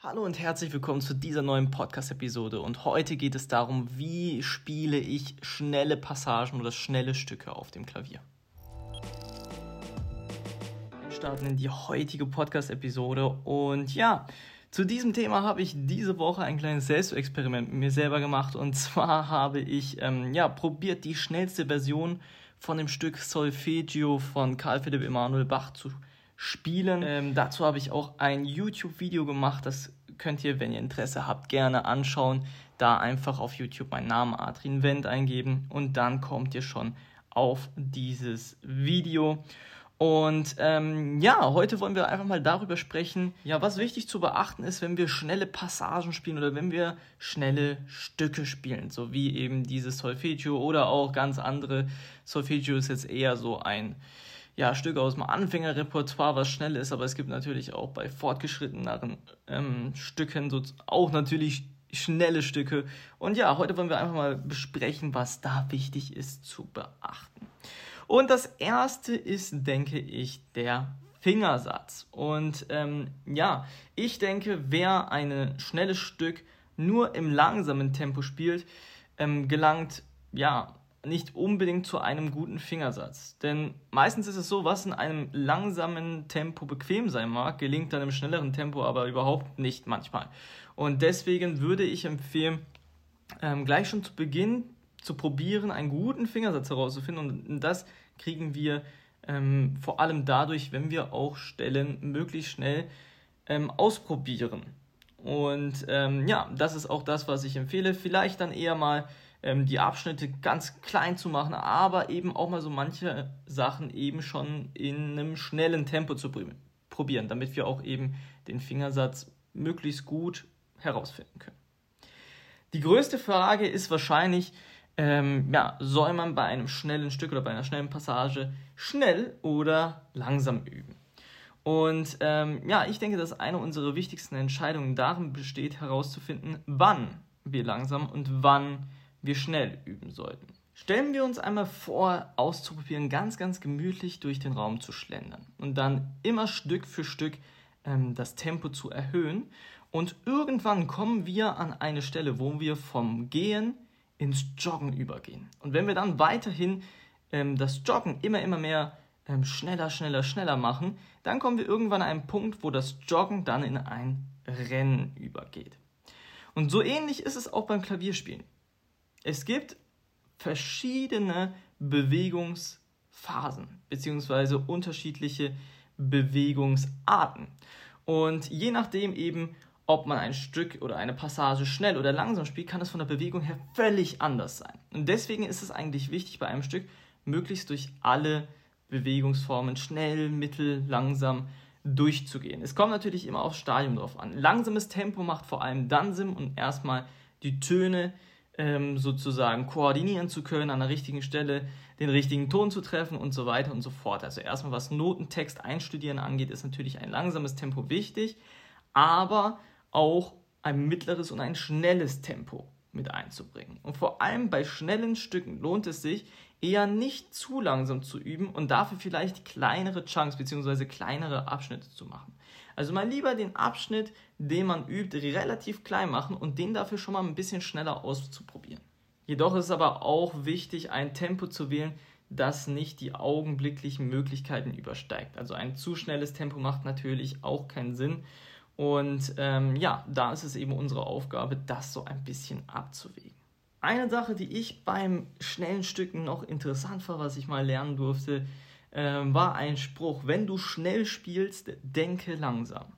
Hallo und herzlich willkommen zu dieser neuen Podcast-Episode. Und heute geht es darum, wie spiele ich schnelle Passagen oder schnelle Stücke auf dem Klavier. Wir starten in die heutige Podcast-Episode. Und ja, zu diesem Thema habe ich diese Woche ein kleines Selbstexperiment mit mir selber gemacht. Und zwar habe ich ähm, ja, probiert, die schnellste Version von dem Stück Solfeggio von Karl Philipp Emanuel Bach zu spielen spielen. Ähm, dazu habe ich auch ein YouTube-Video gemacht. Das könnt ihr, wenn ihr Interesse habt, gerne anschauen. Da einfach auf YouTube meinen Namen Adrian Wendt eingeben und dann kommt ihr schon auf dieses Video. Und ähm, ja, heute wollen wir einfach mal darüber sprechen, ja, was wichtig zu beachten ist, wenn wir schnelle Passagen spielen oder wenn wir schnelle Stücke spielen, so wie eben dieses Solfeggio oder auch ganz andere. Solfeggio ist jetzt eher so ein ja, Stücke aus dem Anfängerrepertoire, was schnell ist, aber es gibt natürlich auch bei fortgeschritteneren ähm, Stücken so, auch natürlich schnelle Stücke. Und ja, heute wollen wir einfach mal besprechen, was da wichtig ist zu beachten. Und das erste ist, denke ich, der Fingersatz. Und ähm, ja, ich denke, wer ein schnelles Stück nur im langsamen Tempo spielt, ähm, gelangt ja nicht unbedingt zu einem guten Fingersatz. Denn meistens ist es so, was in einem langsamen Tempo bequem sein mag, gelingt dann im schnelleren Tempo aber überhaupt nicht manchmal. Und deswegen würde ich empfehlen, ähm, gleich schon zu Beginn zu probieren, einen guten Fingersatz herauszufinden. Und das kriegen wir ähm, vor allem dadurch, wenn wir auch Stellen möglichst schnell ähm, ausprobieren. Und ähm, ja, das ist auch das, was ich empfehle. Vielleicht dann eher mal ähm, die Abschnitte ganz klein zu machen, aber eben auch mal so manche Sachen eben schon in einem schnellen Tempo zu probieren, damit wir auch eben den Fingersatz möglichst gut herausfinden können. Die größte Frage ist wahrscheinlich, ähm, ja, soll man bei einem schnellen Stück oder bei einer schnellen Passage schnell oder langsam üben? Und ähm, ja, ich denke, dass eine unserer wichtigsten Entscheidungen darin besteht, herauszufinden, wann wir langsam und wann wir schnell üben sollten. Stellen wir uns einmal vor, auszuprobieren, ganz, ganz gemütlich durch den Raum zu schlendern und dann immer Stück für Stück ähm, das Tempo zu erhöhen. Und irgendwann kommen wir an eine Stelle, wo wir vom Gehen ins Joggen übergehen. Und wenn wir dann weiterhin ähm, das Joggen immer, immer mehr ähm, schneller, schneller, schneller machen, dann kommen wir irgendwann an einen Punkt, wo das Joggen dann in ein Rennen übergeht. Und so ähnlich ist es auch beim Klavierspielen. Es gibt verschiedene Bewegungsphasen beziehungsweise unterschiedliche Bewegungsarten. Und je nachdem eben, ob man ein Stück oder eine Passage schnell oder langsam spielt, kann es von der Bewegung her völlig anders sein. Und deswegen ist es eigentlich wichtig bei einem Stück, möglichst durch alle Bewegungsformen schnell, mittel, langsam durchzugehen. Es kommt natürlich immer aufs Stadium drauf an. Langsames Tempo macht vor allem dann Sinn, um erstmal die Töne ähm, sozusagen koordinieren zu können, an der richtigen Stelle den richtigen Ton zu treffen und so weiter und so fort. Also erstmal was Notentext einstudieren angeht, ist natürlich ein langsames Tempo wichtig, aber auch ein mittleres und ein schnelles Tempo mit einzubringen. Und vor allem bei schnellen Stücken lohnt es sich, eher nicht zu langsam zu üben und dafür vielleicht kleinere Chunks bzw. kleinere Abschnitte zu machen. Also mal lieber den Abschnitt, den man übt, relativ klein machen und den dafür schon mal ein bisschen schneller auszuprobieren. Jedoch ist es aber auch wichtig, ein Tempo zu wählen, das nicht die augenblicklichen Möglichkeiten übersteigt. Also ein zu schnelles Tempo macht natürlich auch keinen Sinn. Und ähm, ja, da ist es eben unsere Aufgabe, das so ein bisschen abzuwägen. Eine Sache, die ich beim schnellen Stücken noch interessant war, was ich mal lernen durfte, ähm, war ein Spruch, wenn du schnell spielst, denke langsam.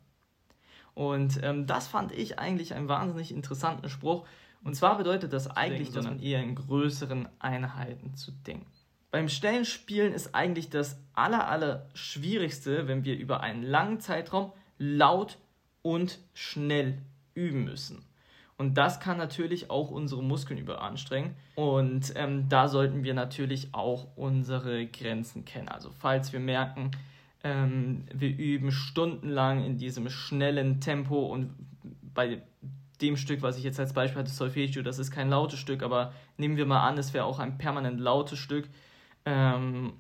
Und ähm, das fand ich eigentlich einen wahnsinnig interessanten Spruch. Und zwar bedeutet das eigentlich, dass man eher in größeren Einheiten zu denken. Beim schnellen Spielen ist eigentlich das aller, aller Schwierigste, wenn wir über einen langen Zeitraum laut und schnell üben müssen. Und das kann natürlich auch unsere Muskeln überanstrengen. Und ähm, da sollten wir natürlich auch unsere Grenzen kennen. Also falls wir merken, ähm, wir üben stundenlang in diesem schnellen Tempo und bei dem Stück, was ich jetzt als Beispiel hatte, Solfeggio, das ist kein lautes Stück, aber nehmen wir mal an, es wäre auch ein permanent lautes Stück, ähm,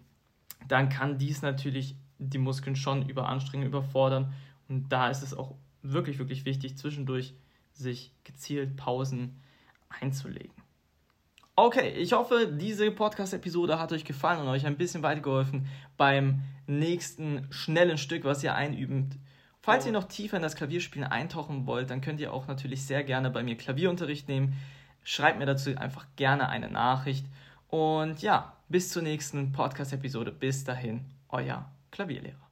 dann kann dies natürlich die Muskeln schon überanstrengen, überfordern. Und da ist es auch wirklich, wirklich wichtig, zwischendurch sich gezielt Pausen einzulegen. Okay, ich hoffe, diese Podcast-Episode hat euch gefallen und euch ein bisschen weitergeholfen beim nächsten schnellen Stück, was ihr einübt. Falls ihr noch tiefer in das Klavierspielen eintauchen wollt, dann könnt ihr auch natürlich sehr gerne bei mir Klavierunterricht nehmen. Schreibt mir dazu einfach gerne eine Nachricht. Und ja, bis zur nächsten Podcast-Episode. Bis dahin, euer Klavierlehrer.